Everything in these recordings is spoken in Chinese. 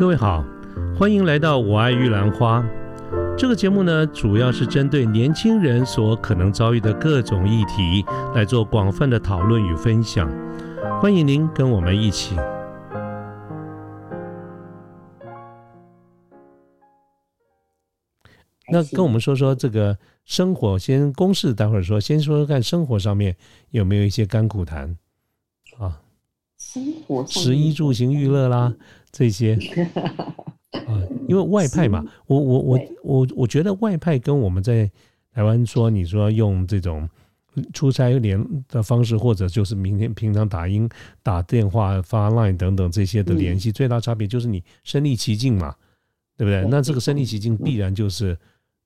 各位好，欢迎来到我爱玉兰花。这个节目呢，主要是针对年轻人所可能遭遇的各种议题来做广泛的讨论与分享。欢迎您跟我们一起。那跟我们说说这个生活，先公事，待会儿说，先说说看生活上面有没有一些甘苦谈啊？生活食衣住行娱乐啦，这些啊，因为外派嘛，我我我我我觉得外派跟我们在台湾说，你说用这种出差联的方式，或者就是明天平常打音、打电话、发 line 等等这些的联系，最大差别就是你身临其境嘛，对不对？那这个身临其境必然就是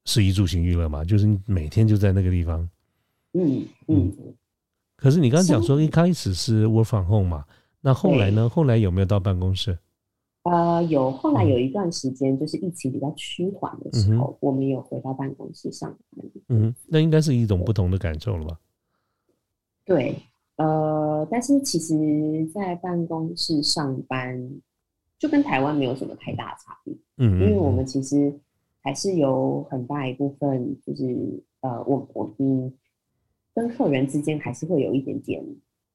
食衣住行娱乐嘛，就是你每天就在那个地方。嗯嗯。可是你刚刚讲说一开始是 work from home 嘛？那后来呢？后来有没有到办公室？呃，有。后来有一段时间，就是疫情比较趋缓的时候，我们有回到办公室上班。嗯，那应该是一种不同的感受了吧？对，呃，但是其实，在办公室上班就跟台湾没有什么太大的差别。嗯，因为我们其实还是有很大一部分，就是呃，我我嗯，跟客人之间还是会有一点点。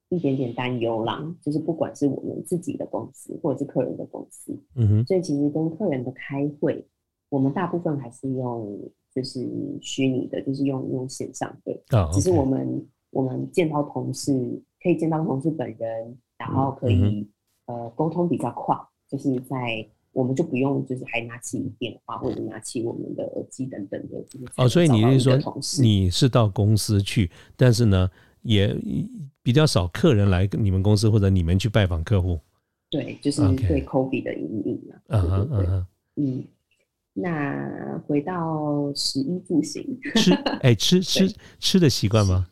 一点点担忧啦，就是不管是我们自己的公司，或者是客人的公司，嗯哼，所以其实跟客人的开会，我们大部分还是用就是虚拟的，就是用用线上的，啊，只是我们我们见到同事可以见到同事本人，然后可以呃沟通比较快，就是在我们就不用就是还拿起电话或者拿起我们的耳机等等的，哦，所以你是说你是到公司去，但是呢？也比较少客人来你们公司，或者你们去拜访客户。对，就是对 COVID 的阴影嘛。嗯嗯嗯嗯。那回到食衣住行，吃哎吃吃吃的习惯吗？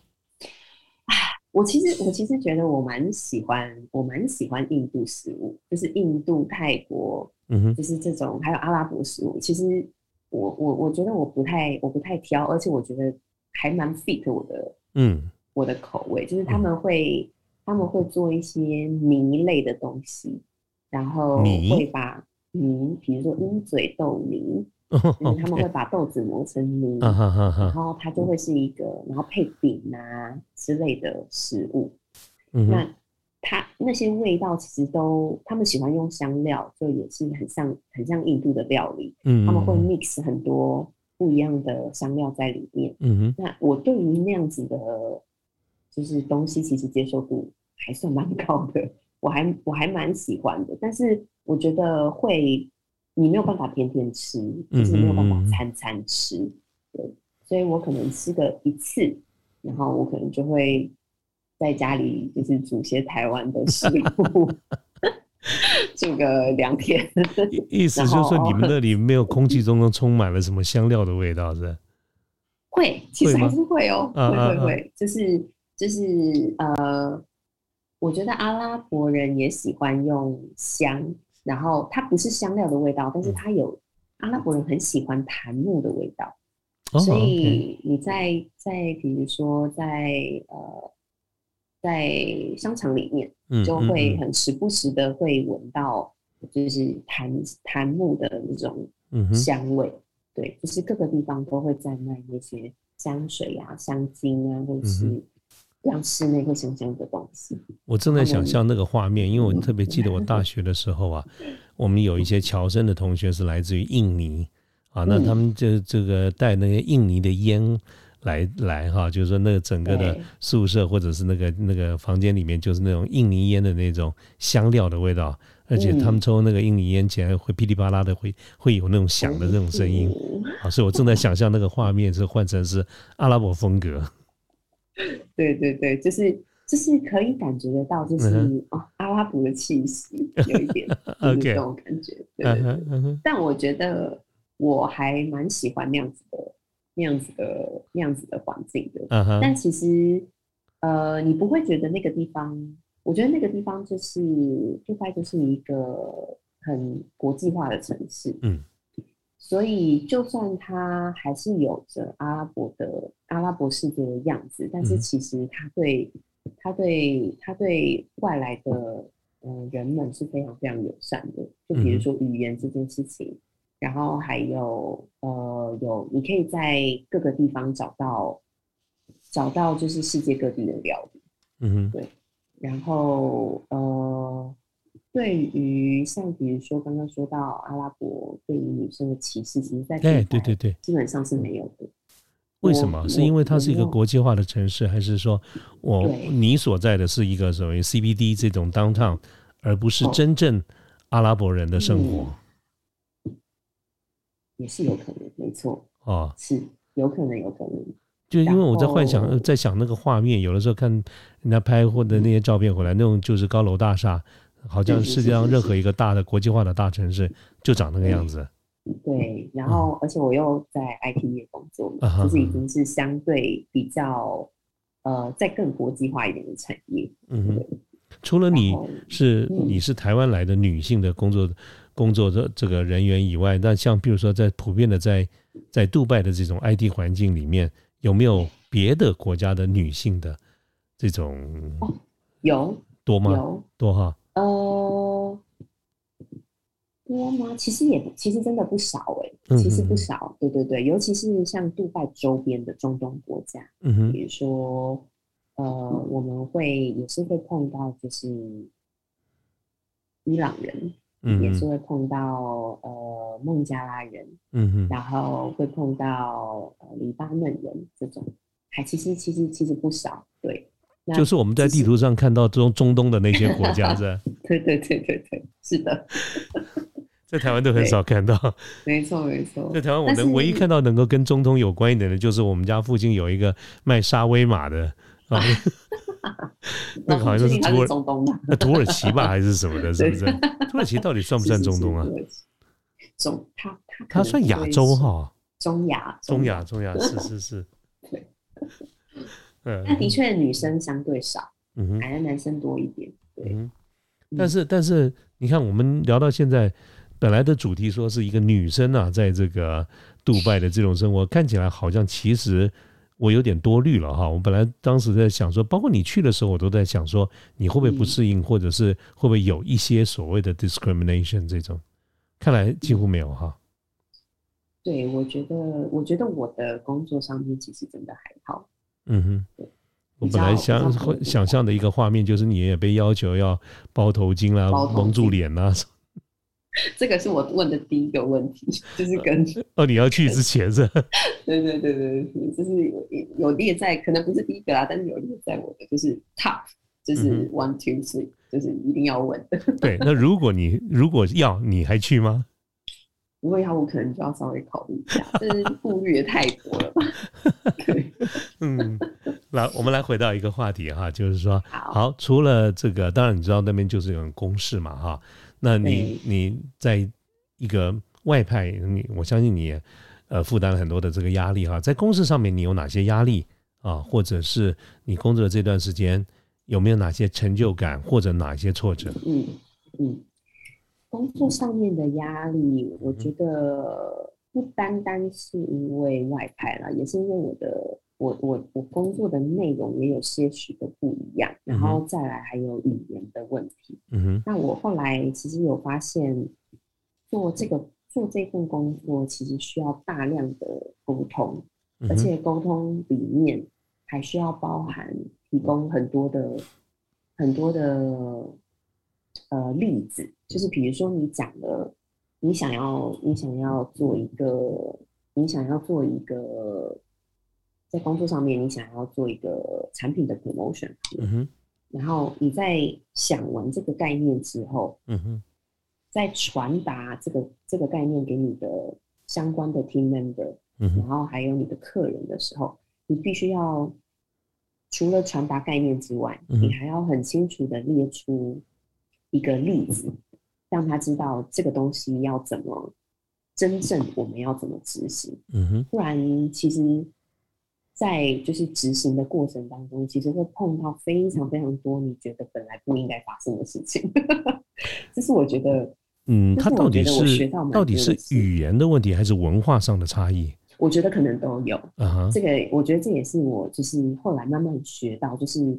我其实我其实觉得我蛮喜欢，我蛮喜欢印度食物，就是印度、泰国，嗯哼，就是这种还有阿拉伯食物。其实我我我觉得我不太我不太挑，而且我觉得还蛮 fit 我的，嗯。我的口味就是他们会他们会做一些泥类的东西，然后会把泥，比如说鹰嘴豆泥，他们会把豆子磨成泥，然后它就会是一个，然后配饼啊之类的食物。那它那些味道其实都，他们喜欢用香料，就也是很像很像印度的料理。嗯，他们会 mix 很多不一样的香料在里面。嗯哼，那我对于那样子的。就是东西其实接受度还算蛮高的，我还我还蛮喜欢的，但是我觉得会你没有办法天天吃，就是没有办法餐餐吃，对，所以我可能吃个一次，然后我可能就会在家里就是煮些台湾的食物，住个两天。意思就是说你们那里没有空气中都充满了什么香料的味道，是？会，其实还是会哦，会会会，就是。就是呃，我觉得阿拉伯人也喜欢用香，然后它不是香料的味道，但是它有阿拉伯人很喜欢檀木的味道，所以你在在比如说在呃在商场里面，就会很时不时的会闻到就是檀檀木的那种香味，对，就是各个地方都会在卖那些香水啊、香精啊，或者是。让室内会香香的东西。我正在想象那个画面，因为我特别记得我大学的时候啊，我们有一些侨生的同学是来自于印尼啊，那他们就这个带那个印尼的烟来来哈，就是说那个整个的宿舍或者是那个那个房间里面就是那种印尼烟的那种香料的味道，而且他们抽那个印尼烟起来会噼里啪啦的会会有那种响的那种声音啊，所以我正在想象那个画面是换成是阿拉伯风格。对对对，就是就是可以感觉得到，就是哦，阿拉伯的气息有一点，就是这种感觉。对，但我觉得我还蛮喜欢那样子的、那样子的、那样子的环境的。但其实，呃，你不会觉得那个地方？我觉得那个地方就是杜拜，就是一个很国际化的城市。嗯。所以，就算他还是有着阿拉伯的阿拉伯世界的样子，但是其实他对他对他对外来的呃，人们是非常非常友善的。就比如说语言这件事情，然后还有呃，有你可以在各个地方找到找到就是世界各地的料理。嗯哼，对。然后呃，对于像比如说刚刚说到阿拉伯对于女生的歧视，其实在对对对对，基本上是没有的。为什么？是因为它是一个国际化的城市，还是说我你所在的是一个所谓 CBD 这种 downtown，而不是真正阿拉伯人的生活？也是有可能，没错。哦，是有可能，有可能。就因为我在幻想，在想那个画面，有的时候看人家拍或者那些照片回来，那种就是高楼大厦，好像世界上任何一个大的国际化的大城市就长那个样子。对，然后而且我又在 IT 业工作，就是已经是相对比较呃，在更国际化一点的产业。嗯哼，除了你是你是台湾来的女性的工作工作的这个人员以外，那像比如说在普遍的在在杜拜的这种 IT 环境里面，有没有别的国家的女性的这种？有多吗？有多哈？呃。多吗？其实也其实真的不少哎，其实不少。对对对，尤其是像杜拜周边的中东国家，嗯哼，比如说呃，我们会也是会碰到就是伊朗人，嗯，也是会碰到呃孟加拉人，嗯哼，然后会碰到呃黎巴嫩人这种，还其实其实其实不少。对，就是我们在地图上看到中中东的那些国家，是 对对对对对，是的。在台湾都很少看到，没错没错。在台湾，我能唯一看到能够跟中东有关一点的，就是我们家附近有一个卖沙威玛的啊，那个好像是土耳中东的，那土耳其吧还是什么的，是不是？土耳其到底算不算中东啊？中，它它它算亚洲哈，中亚中亚。中亚是是是，对，嗯，那的确女生相对少，嗯哼，还是男生多一点，对，但是但是你看，我们聊到现在。本来的主题说是一个女生啊，在这个杜拜的这种生活，看起来好像其实我有点多虑了哈。我本来当时在想说，包括你去的时候，我都在想说，你会不会不适应，或者是会不会有一些所谓的 discrimination 这种？看来几乎没有哈。对，我觉得，我觉得我的工作上面其实真的还好。嗯哼，我本来想想象的一个画面就是你也被要求要包头巾啦，蒙住脸啦。这个是我问的第一个问题，就是跟哦，你要去之前是？对对对对对，就是有有列在，可能不是第一个啦，但是有列在我的，就是 top，就是 one two three，就是一定要问的。对，那如果你如果要，你还去吗？如果要，我可能就要稍微考虑一下，就是顾虑也太多了吧？对，嗯，来，我们来回到一个话题哈，就是说，好，除了这个，当然你知道那边就是有公事嘛哈。那你你在一个外派，你我相信你呃负担了很多的这个压力哈，在公事上面你有哪些压力啊？或者是你工作的这段时间有没有哪些成就感或者哪些挫折？嗯嗯，工作上面的压力，我觉得不单单是因为外派了，也是因为我的。我我我工作的内容也有些许的不一样，然后再来还有语言的问题。嗯哼，那我后来其实有发现，做这个做这份工作其实需要大量的沟通，而且沟通里面还需要包含提供很多的很多的呃例子，就是比如说你讲了，你想要你想要做一个你想要做一个。在工作上面，你想要做一个产品的 promotion，嗯哼，然后你在想完这个概念之后，嗯哼，在传达这个这个概念给你的相关的 team member，嗯然后还有你的客人的时候，你必须要除了传达概念之外，你还要很清楚的列出一个例子，让他知道这个东西要怎么真正我们要怎么执行，嗯哼，不然其实。在就是执行的过程当中，其实会碰到非常非常多你觉得本来不应该发生的事情。这是我觉得，嗯，他到底是到底是语言的问题，还是文化上的差异？我觉得可能都有。啊，这个我觉得这也是我就是后来慢慢学到，就是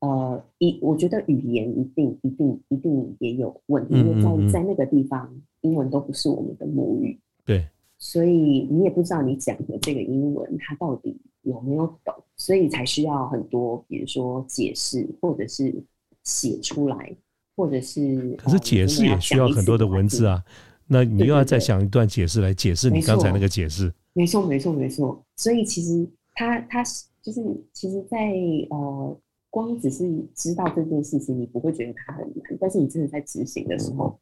呃，一我觉得语言一定一定一定也有问题，因为在在那个地方，英文都不是我们的母语，对，所以你也不知道你讲的这个英文它到底有没有懂，所以才需要很多，比如说解释，或者是写出来，或者是可是解释也需要很多的文字啊，那你又要再想一段解释来解释你刚才那个解释，没错没错没错，所以其实他他是就是其实，在呃。光只是知道这件事情，你不会觉得它很难，但是你真的在执行的时候，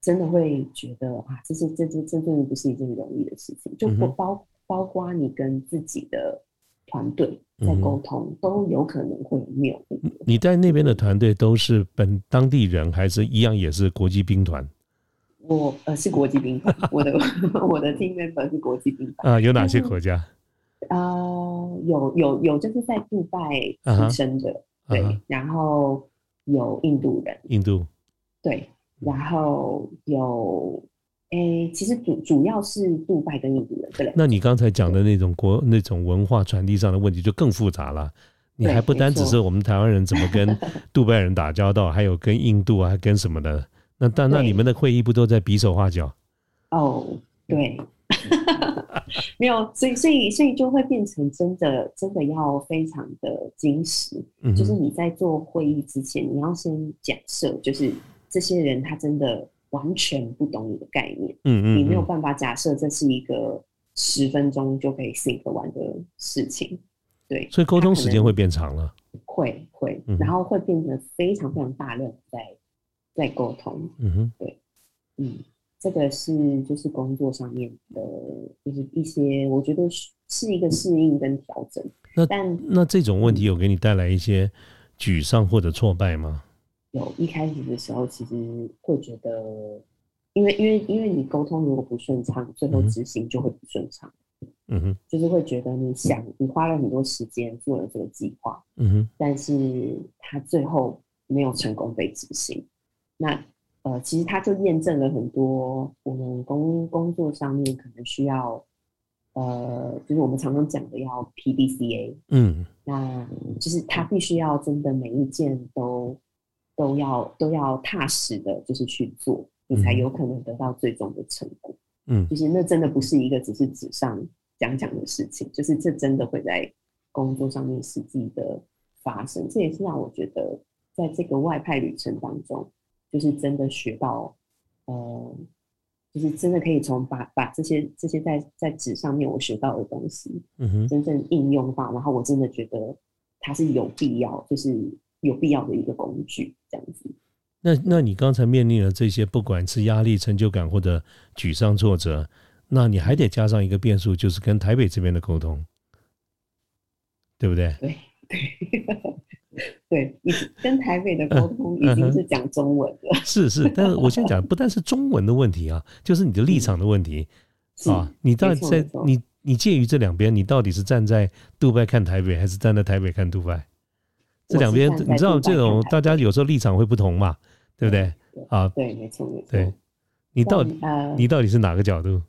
真的会觉得啊，这是这这这真的不是一件容易的事情。就不包包括你跟自己的团队在沟通，都有可能会有谬误。你在那边的团队都是本当地人，还是一样也是国际兵团？我呃是国际兵团，我的 我的 team member 是国际兵团啊。有哪些国家？呃，有有有，就是在杜拜出生的。对，然后有印度人，印度，对，然后有，诶，其实主主要是杜拜跟印度人，对。那你刚才讲的那种国那种文化传递上的问题就更复杂了，你还不单只是我们台湾人怎么跟 杜拜人打交道，还有跟印度啊，跟什么的，那但那你们的会议不都在比手画脚？哦，对。没有，所以所以所以就会变成真的真的要非常的矜持，就是你在做会议之前，你要先假设，就是这些人他真的完全不懂你的概念，嗯嗯，你没有办法假设这是一个十分钟就可以 think 完的事情，对，所以沟通时间会变长了，会会，然后会变得非常非常大量在在沟通，嗯哼，对，嗯。这个是就是工作上面的，就是一些我觉得是是一个适应跟调整。那但那这种问题有给你带来一些沮丧或者挫败吗？有一开始的时候，其实会觉得，因为因为因为你沟通如果不顺畅，最后执行就会不顺畅。嗯哼，就是会觉得你想你花了很多时间做了这个计划，嗯哼，但是他最后没有成功被执行，那。呃，其实它就验证了很多我们工工作上面可能需要，呃，就是我们常常讲的要 P D C A，嗯，那就是它必须要真的每一件都都要都要踏实的，就是去做，你才有可能得到最终的成果。嗯，就是那真的不是一个只是纸上讲讲的事情，就是这真的会在工作上面实际的发生。这也是让我觉得在这个外派旅程当中。就是真的学到，呃，就是真的可以从把把这些这些在在纸上面我学到的东西，嗯哼，真正应用到，然后我真的觉得它是有必要，就是有必要的一个工具，这样子。那那你刚才面临了这些，不管是压力、成就感或者沮丧、挫折，那你还得加上一个变数，就是跟台北这边的沟通，对不对？对对。对，你跟台北的沟通已经是讲中文了。是是，但是我现在讲，不但是中文的问题啊，就是你的立场的问题啊。你到底在你你介于这两边，你到底是站在杜拜看台北，还是站在台北看杜拜？这两边你知道，这种大家有时候立场会不同嘛，对不对？啊，对，没错没错。对，你到底你到底是哪个角度？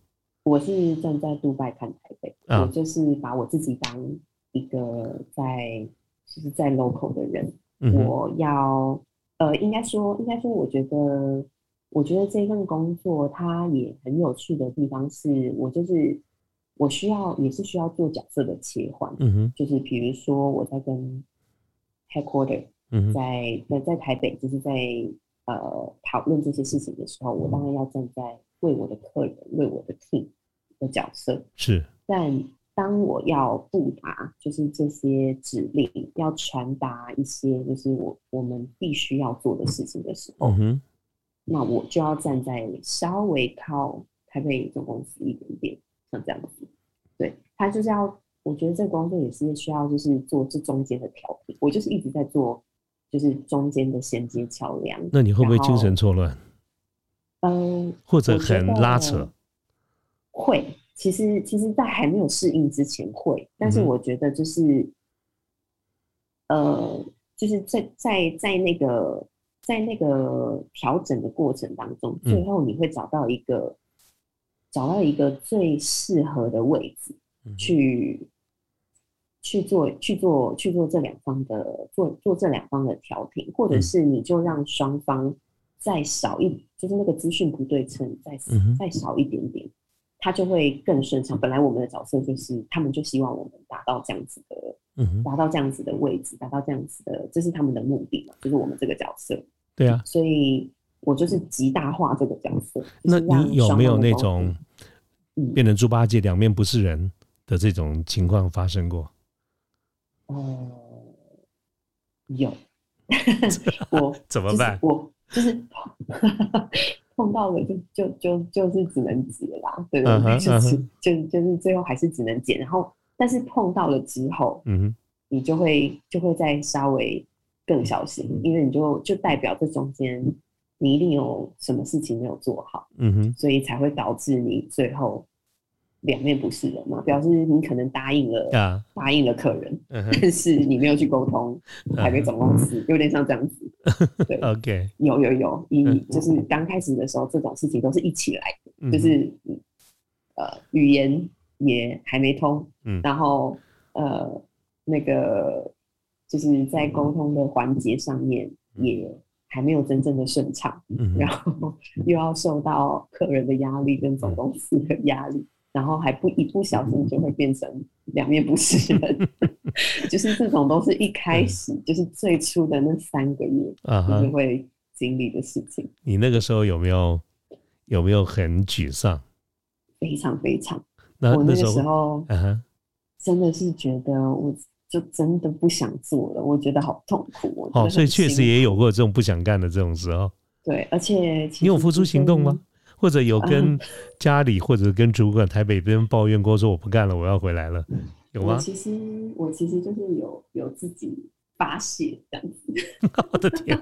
我是站在杜拜看台北，我就是把我自己当一个在。就是在 local 的人，我要呃，应该说，应该说，我觉得，我觉得这份工作它也很有趣的地方是，我就是我需要也是需要做角色的切换，嗯哼，就是比如说我在跟 headquarter，嗯，在在在台北，就是在呃讨论这些事情的时候，我当然要站在为我的客人、为我的 team 的角色，是，但。当我要布达，就是这些指令要传达一些，就是我我们必须要做的事情的时候，那我就要站在稍微靠台北总公司一点点，像这样子。对他就是要，我觉得这个工作也是需要，就是做这中间的调频。我就是一直在做，就是中间的衔接桥梁。那你会不会精神错乱？嗯，或者很拉扯？会。其实，其实，在还没有适应之前会，但是我觉得就是，呃，就是在在在那个在那个调整的过程当中，最后你会找到一个找到一个最适合的位置，去去做去做去做这两方的做做这两方的调停，或者是你就让双方再少一，就是那个资讯不对称再再少一点点，他就会更顺畅。本来我们的角色就是他们就希望我们达到这样子的，达到这样子的位置，达到这样子的，这是他们的目的嘛，就是我们这个角色。对啊，所以我就是极大化这个角色。那你有没有那种变成猪八戒两面不是人的这种情况发生过？哦，有 我怎么办？我就是 碰到了，就就就就是只能解啦，对对对，就是就就是最后还是只能解。然后，但是碰到了之后，嗯，你就会就会再稍微更小心，因为你就就代表这中间你一定有什么事情没有做好，嗯哼，所以才会导致你最后。两面不是人嘛，表示你可能答应了，答应了客人，但是你没有去沟通，还没总公司，有点像这样子。对，OK，有有有，一就是刚开始的时候，这种事情都是一起来的，就是呃，语言也还没通，嗯，然后呃，那个就是在沟通的环节上面也还没有真正的顺畅，嗯然后又要受到客人的压力跟总公司的压力。然后还不一不小心就会变成两面不是人，就是这种都是一开始就是最初的那三个月就会经历的事情。你那个时候有没有有没有很沮丧？非常非常。那我那个时候真的是觉得我就真的不想做了，我觉得好痛苦。哦，所以确实也有过这种不想干的这种时候。对，而且你有付出行动吗？或者有跟家里或者跟主管台北边抱怨过，说我不干了，我要回来了，有吗？其实我其实就是有有自己发泄这样子。我的天！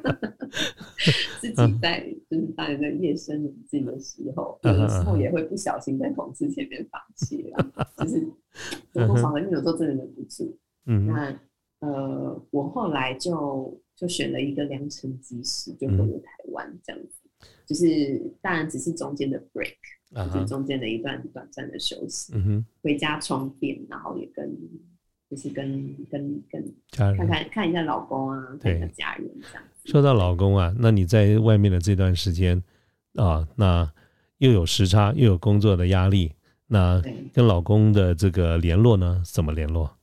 自己在就是在那夜深人静的时候，有的时候也会不小心在同事前面发泄了，就是 多多少少有时候真的忍不住。嗯，那呃，我后来就就选了一个良辰吉时，就回了台湾这样子。就是当然只是中间的 break，就是中间的一段短暂的休息，回家充电，然后也跟就是跟跟跟家人看看看一下老公啊，看一下家人这样。说到老公啊，那你在外面的这段时间啊，那又有时差，又有工作的压力，那跟老公的这个联络呢，怎么联络？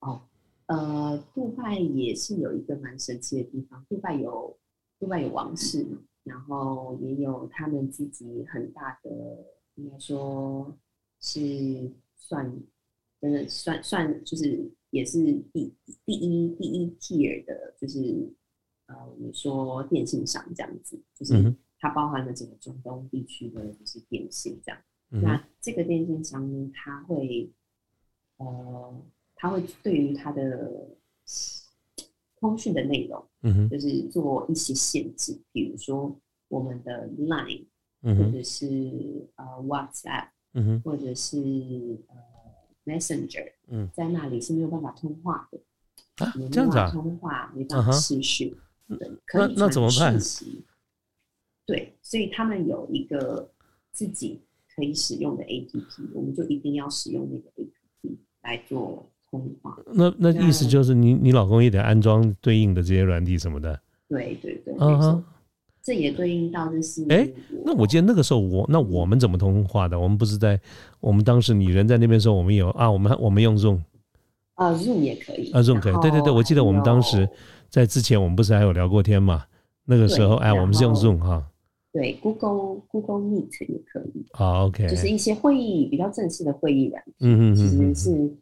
哦，呃，杜拜也是有一个蛮神奇的地方，杜拜有杜拜有王室。然后也有他们自己很大的，应该说是算，真的算算就是也是第第一第一 tier 的，就是呃，我们说电信商这样子，就是它包含了整个中东地区的就是电信这样。那这个电信商呢，它会呃，它会对于它的。通讯的内容，嗯哼，就是做一些限制，比如说我们的 Line，嗯或者是呃 WhatsApp，嗯哼，或者是呃 Messenger，嗯，在那里是没有办法通话的，啊，这样子啊，通话没办法持续，对，可以那怎么办？对，所以他们有一个自己可以使用的 APP，我们就一定要使用那个 APP 来做。那那意思就是你你老公也得安装对应的这些软体什么的。对对对，嗯哼，这也对应到就是。哎，那我记得那个时候我那我们怎么通话的？我们不是在我们当时你人在那边时候，我们有啊，我们我们用 Zoom。啊，Zoom 也可以。啊，Zoom 可以。对对对，我记得我们当时在之前我们不是还有聊过天嘛？那个时候哎，我们是用 Zoom 哈。对，Google Google Meet 也可以。啊，OK。就是一些会议比较正式的会议软件，嗯嗯嗯，其实是。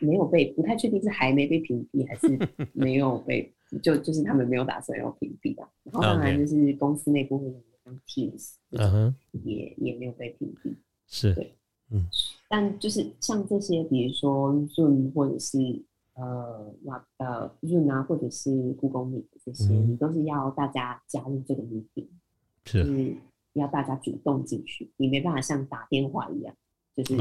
没有被，不太确定是还没被屏蔽，还是没有被，就就是他们没有打算要屏蔽的。然后当然就是公司内部会用 Teams，嗯哼，也也没有被屏蔽。是，对，嗯。但就是像这些，比如说 Zoom 或者是呃哇呃 Zoom 啊，或者是 Google Meet 这些，你都是要大家加入这个 meeting，是要大家主动进去，你没办法像打电话一样，就是。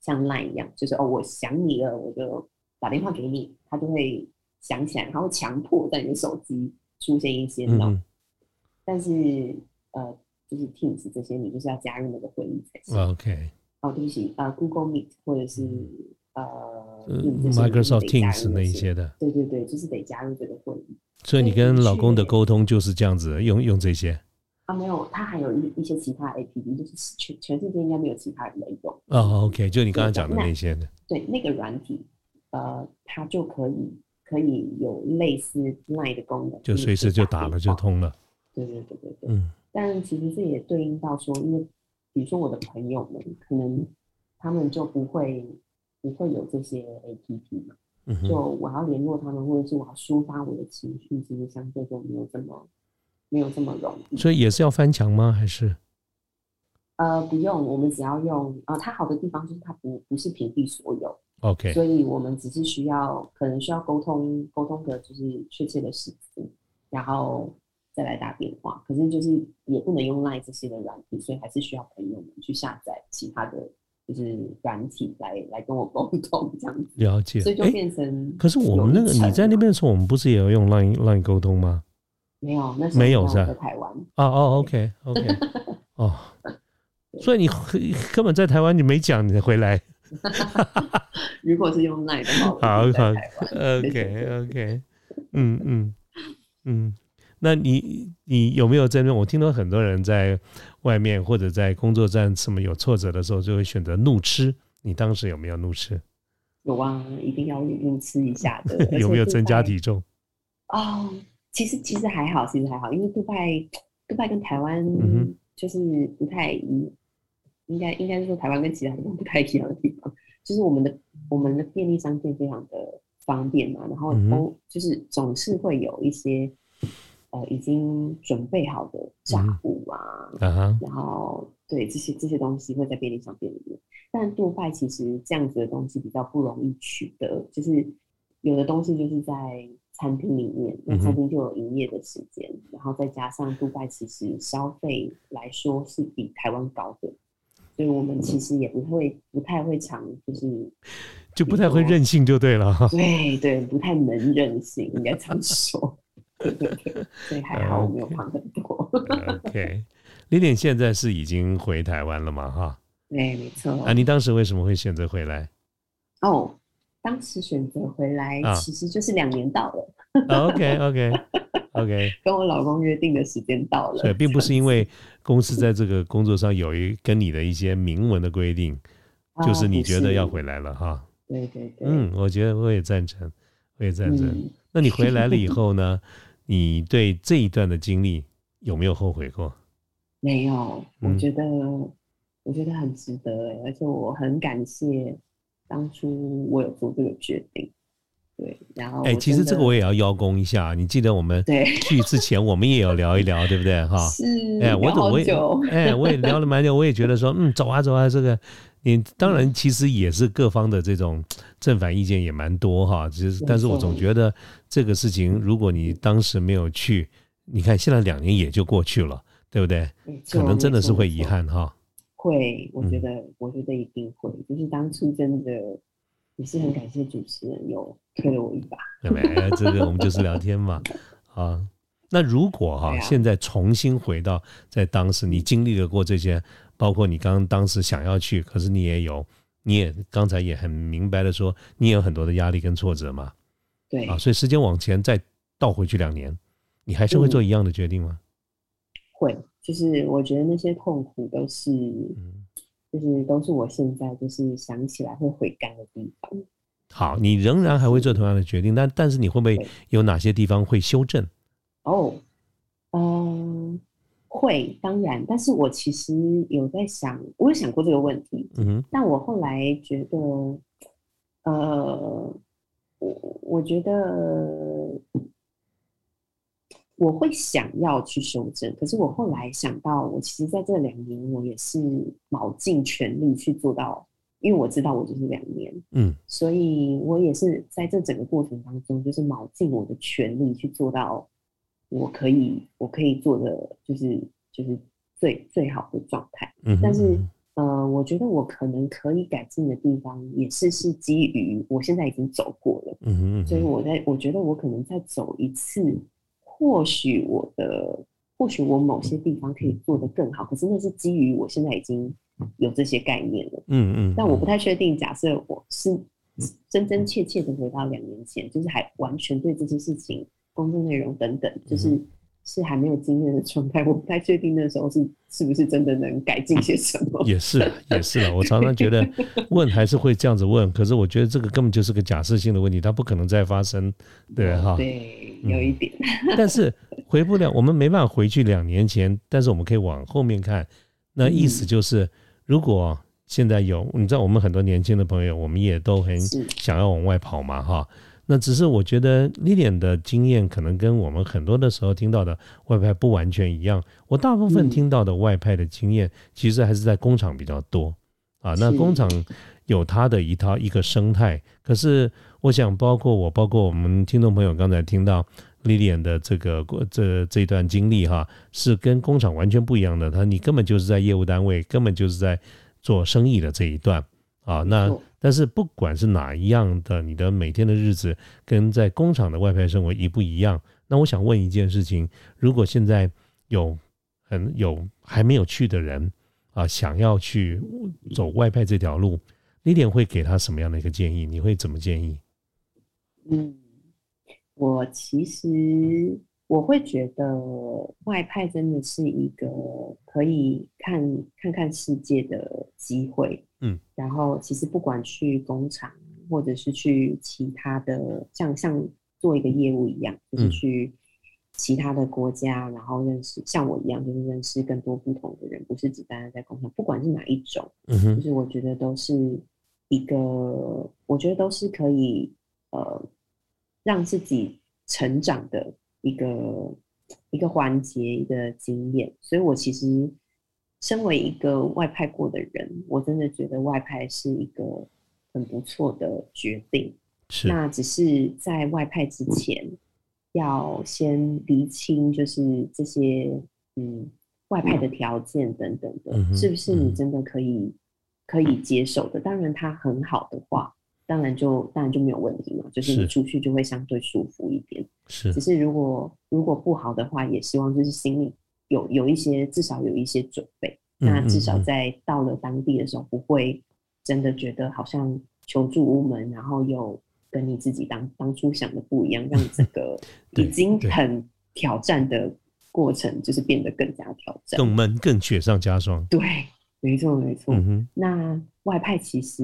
像 Line 一样，就是哦，我想你了，我就打电话给你，他就会想起来，然后强迫在你的手机出现一些闹。但是呃，就是 Teams 这些，你就是要加入那个会议才行。OK。哦，对不起，呃，Google Meet 或者是呃 Microsoft Teams 那一些的。对对对，就是得加入这个会议。所以你跟老公的沟通就是这样子，用用这些。啊，没有，他还有一一些其他 A P P，就是全全世界应该没有其他人用。哦，OK，就你刚刚讲的那些的。对，那个软体，呃，它就可以可以有类似 Line 的功能，就随时就打了就通了。对对对对对。嗯。但其实这也对应到说，因为比如说我的朋友们，可能他们就不会不会有这些 A P P 嘛。嗯。就我要联络他们，或者是我要抒发我的情绪，其实相对就没有这么。没有这么容易，所以也是要翻墙吗？还是？呃，不用，我们只要用呃，它好的地方就是它不不是屏蔽所有，OK，所以我们只是需要可能需要沟通沟通的就是确切的时间，然后再来打电话。可是就是也不能用 Line 这些的软体，所以还是需要朋友们去下载其他的就是软体来来跟我沟通这样子。了解，所以就变成。可是我们那个你在那边的时候，我们不是也要用 Line Line 沟通吗？没有，那是没有在台湾。哦哦，OK OK，哦，所以你根本在台湾，你没讲你回来。如果是用奈的话，好好，OK OK，嗯嗯嗯，那你你有没有在那？我听到很多人在外面或者在工作站什么有挫折的时候，就会选择怒吃。你当时有没有怒吃？有啊，一定要怒吃一下的。有没有增加体重？哦。其实其实还好，其实还好，因为杜拜，杜拜跟台湾就是不太一，应该应该是说台湾跟其他地方不太一样的地方，就是我们的我们的便利商店非常的方便嘛，然后都就是总是会有一些呃已经准备好的炸物啊，然后对这些这些东西会在便利商店里面，但杜拜其实这样子的东西比较不容易取得，就是有的东西就是在。餐厅里面，那餐厅就有营业的时间，然后再加上杜拜其实消费来说是比台湾高的，所以我们其实也不会不太会尝，就是就不太会任性就对了。对对，不太能任性，应该这样说。对 对对，所以还好我没有胖很多。OK，李典现在是已经回台湾了吗？哈，对，没错。啊，你当时为什么会选择回来？哦。当时选择回来，其实就是两年到了。OK OK OK，跟我老公约定的时间到了。对，并不是因为公司在这个工作上有一跟你的一些明文的规定，就是你觉得要回来了哈。对对对。嗯，我觉得我也赞成，我也赞成。那你回来了以 后呢？你对这一段的经历有没有后悔过？没有，我觉得我觉得很值得，而且我很感谢。当初我有做这个决定，对，然后哎，其实这个我也要邀功一下。你记得我们去之前，我们也有聊一聊，对不对？哈，是，哎，我我也哎，我也聊了蛮久，我也觉得说，嗯，走啊走啊，这个你当然其实也是各方的这种正反意见也蛮多哈。其实，但是我总觉得这个事情，如果你当时没有去，你看现在两年也就过去了，对不对？可能真的是会遗憾哈。会，我觉得，我觉得一定会。就是当初真的也是很感谢主持人有推了我一把。对没，这个我们就是聊天嘛。啊，那如果哈现在重新回到在当时你经历了过这些，包括你刚刚当时想要去，可是你也有，你也刚才也很明白的说，你也有很多的压力跟挫折嘛。对啊，所以时间往前再倒回去两年，你还是会做一样的决定吗？会。就是我觉得那些痛苦都是，就是都是我现在就是想起来会悔改的地方。好，你仍然还会做同样的决定，但但是你会不会有哪些地方会修正？哦，嗯，会，当然。但是我其实有在想，我有想过这个问题。嗯。但我后来觉得，呃，我我觉得。我会想要去修正，可是我后来想到，我其实在这两年，我也是卯尽全力去做到，因为我知道我就是两年，嗯，所以我也是在这整个过程当中，就是卯尽我的全力去做到，我可以，我可以做的就是就是最最好的状态。嗯，但是呃，我觉得我可能可以改进的地方，也是是基于我现在已经走过了，嗯所以我在我觉得我可能再走一次。或许我的，或许我某些地方可以做得更好，可是那是基于我现在已经有这些概念了。嗯嗯。但我不太确定，假设我是真真切切的回到两年前，就是还完全对这些事情、工作内容等等，就是是还没有经验的状态。我不太确定那时候是是不是真的能改进些什么。也是，也是了。我常常觉得问还是会这样子问，可是我觉得这个根本就是个假设性的问题，它不可能再发生，对哈？对，有一点。但是回不了，我们没办法回去两年前，但是我们可以往后面看。那意思就是，如果现在有，你知道，我们很多年轻的朋友，我们也都很想要往外跑嘛，哈。那只是我觉得 Lilian 的经验可能跟我们很多的时候听到的外派不完全一样。我大部分听到的外派的经验，其实还是在工厂比较多啊。那工厂有它的一套一个生态，可是我想，包括我，包括我们听众朋友刚才听到 Lilian 的这个这这段经历，哈，是跟工厂完全不一样的。他你根本就是在业务单位，根本就是在。做生意的这一段啊，那但是不管是哪一样的，你的每天的日子跟在工厂的外派生活一不一样？那我想问一件事情：如果现在有很有还没有去的人啊，想要去走外派这条路，你点会给他什么样的一个建议？你会怎么建议？嗯，我其实。我会觉得外派真的是一个可以看看看世界的机会，嗯，然后其实不管去工厂或者是去其他的，像像做一个业务一样，就是去其他的国家，然后认识像我一样，就是认识更多不同的人，不是只单单在工厂，不管是哪一种，嗯就是我觉得都是一个，我觉得都是可以呃让自己成长的。一个一个环节，一个经验，所以我其实身为一个外派过的人，我真的觉得外派是一个很不错的决定。是，那只是在外派之前，要先厘清，就是这些嗯外派的条件等等的，是不是你真的可以可以接受的？当然，它很好的话。当然就当然就没有问题嘛，就是你出去就会相对舒服一点。是，只是如果如果不好的话，也希望就是心里有有一些至少有一些准备，那至少在到了当地的时候，不会真的觉得好像求助无门，然后又跟你自己当当初想的不一样，让这个 已经很挑战的过程就是变得更加挑战，更闷，更雪上加霜。对，没错没错。那外派其实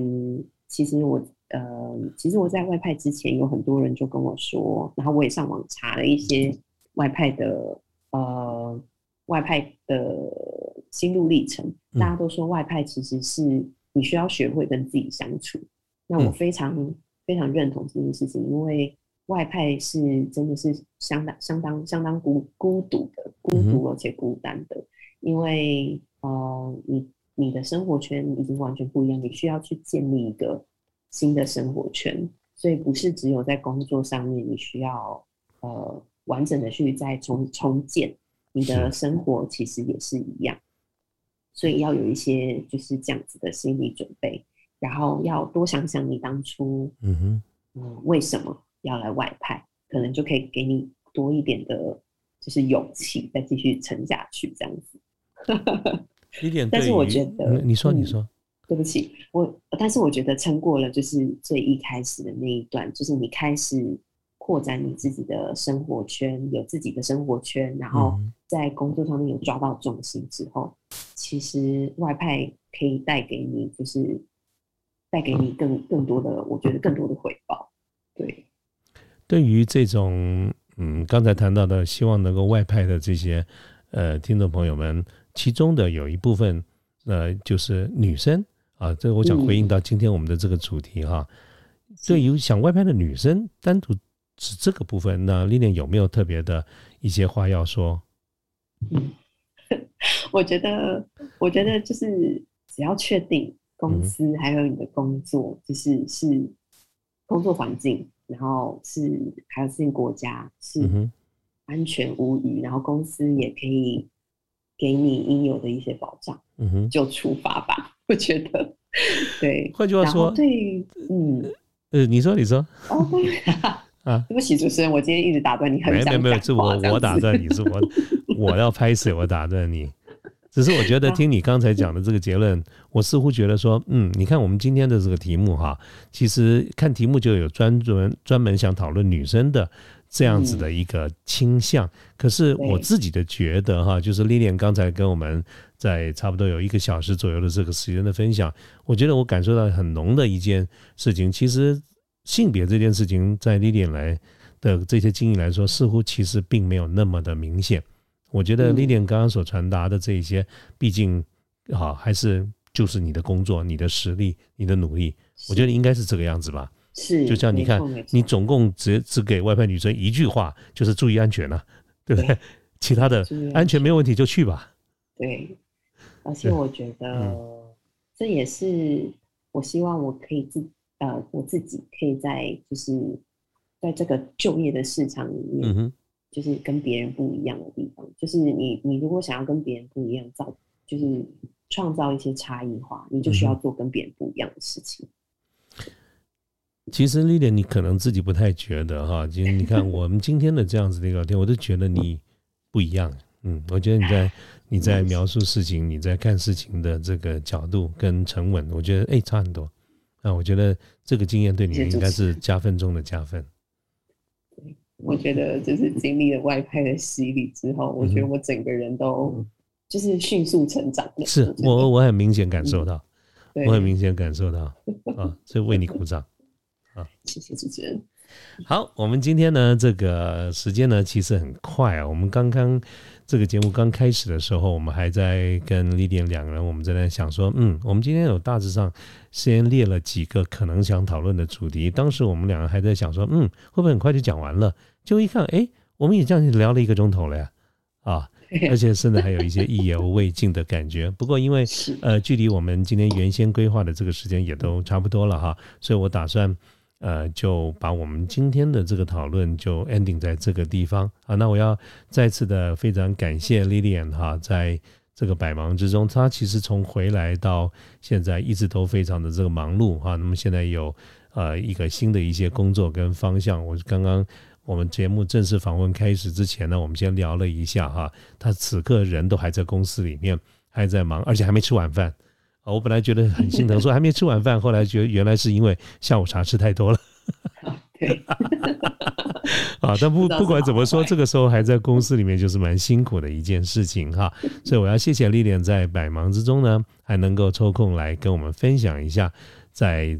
其实我。呃，其实我在外派之前，有很多人就跟我说，然后我也上网查了一些外派的呃外派的心路历程。大家都说外派其实是你需要学会跟自己相处。那我非常非常认同这件事情，因为外派是真的是相当相当相当孤孤独的，孤独而且孤单的，因为呃你你的生活圈已经完全不一样，你需要去建立一个。新的生活圈，所以不是只有在工作上面，你需要呃完整的去再重重建你的生活，其实也是一样。所以要有一些就是这样子的心理准备，然后要多想想你当初嗯哼嗯为什么要来外派，可能就可以给你多一点的，就是勇气，再继续撑下去这样子。一点，但是我觉得你说你说。对不起，我但是我觉得撑过了就是最一开始的那一段，就是你开始扩展你自己的生活圈，有自己的生活圈，然后在工作上面有抓到重心之后，其实外派可以带给你，就是带给你更更多的，我觉得更多的回报。对，对于这种嗯刚才谈到的，希望能够外派的这些呃听众朋友们，其中的有一部分呃就是女生。啊，这个我想回应到今天我们的这个主题哈。对于想外派的女生，单独指这个部分，那丽丽有没有特别的一些话要说？嗯，我觉得，我觉得就是只要确定公司还有你的工作，就是是工作环境，然后是还有是国家是安全无虞，然后公司也可以给你应有的一些保障，嗯哼，就出发吧。我觉得，对。换句话说，对，嗯，呃，你说，你说。哦，啊，对不起，主持人，我今天一直打断你，很没有没有，是我我打断你，是我 我要拍摄，我打断你，只是我觉得听你刚才讲的这个结论，我似乎觉得说，嗯，你看我们今天的这个题目哈，其实看题目就有专专专门想讨论女生的这样子的一个倾向。可是我自己的觉得哈，就是丽莲刚才跟我们在差不多有一个小时左右的这个时间的分享，我觉得我感受到很浓的一件事情，其实性别这件事情在丽莲来的这些经历来说，似乎其实并没有那么的明显。我觉得丽莲刚刚所传达的这一些，毕竟啊还是就是你的工作、你的实力、你的努力，我觉得应该是这个样子吧。是，就像你看，你总共只只给外派女生一句话，就是注意安全了，对不对？其他的安全没有问题就去吧。对，而且我觉得这也是我希望我可以自呃我自己可以在就是在这个就业的市场里面。就是跟别人不一样的地方，就是你你如果想要跟别人不一样，造就是创造一些差异化，你就需要做跟别人不一样的事情。其实丽莲，你可能自己不太觉得哈，其实你看我们今天的这样子的一个聊天，我都觉得你不一样。嗯，我觉得你在你在描述事情，你在看事情的这个角度跟沉稳，我觉得哎差很多。那我觉得这个经验对你应该是加分中的加分。我觉得就是经历了外派的洗礼之后，我觉得我整个人都就是迅速成长了。是我我很明显感受到，我很明显感受到啊，所以为你鼓掌啊！谢谢主持人。好，我们今天呢，这个时间呢，其实很快啊。我们刚刚这个节目刚开始的时候，我们还在跟丽典两个人，我们在那想说，嗯，我们今天有大致上先列了几个可能想讨论的主题。当时我们两个还在想说，嗯，会不会很快就讲完了？就一看，哎，我们也这样聊了一个钟头了呀，啊，而且甚至还有一些意犹未尽的感觉。不过因为呃，距离我们今天原先规划的这个时间也都差不多了哈，所以我打算。呃，就把我们今天的这个讨论就 ending 在这个地方啊。那我要再次的非常感谢 Lilian 哈，在这个百忙之中，她其实从回来到现在一直都非常的这个忙碌哈。那么现在有呃一个新的一些工作跟方向。我刚刚我们节目正式访问开始之前呢，我们先聊了一下哈，他此刻人都还在公司里面，还在忙，而且还没吃晚饭。我本来觉得很心疼，说还没吃晚饭，后来觉得原来是因为下午茶吃太多了。对，啊，但不不管怎么说，这个时候还在公司里面就是蛮辛苦的一件事情哈。所以我要谢谢丽莲在百忙之中呢，还能够抽空来跟我们分享一下，在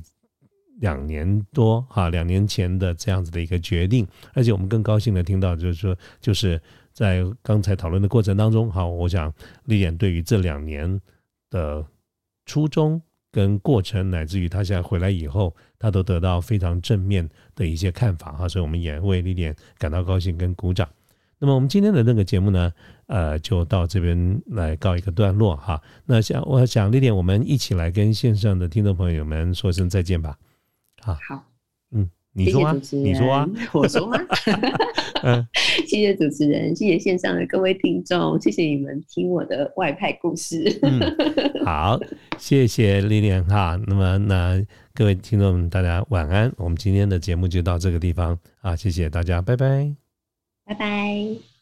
两年多哈两年前的这样子的一个决定，而且我们更高兴的听到就是说，就是在刚才讨论的过程当中，好，我想丽莲对于这两年的。初衷跟过程，乃至于他现在回来以后，他都得到非常正面的一些看法哈，所以我们也为丽莲感到高兴跟鼓掌。那么我们今天的那个节目呢，呃，就到这边来告一个段落哈。那想我想丽莲，我们一起来跟线上的听众朋友们说声再见吧。好，好，你说啊？你说啊？我说吗？嗯，谢谢主持人，谢谢线上的各位听众，谢谢你们听我的外派故事。嗯，好，谢谢丽莲哈。那么，那各位听众们，大家晚安。我们今天的节目就到这个地方啊，谢谢大家，拜拜，拜拜。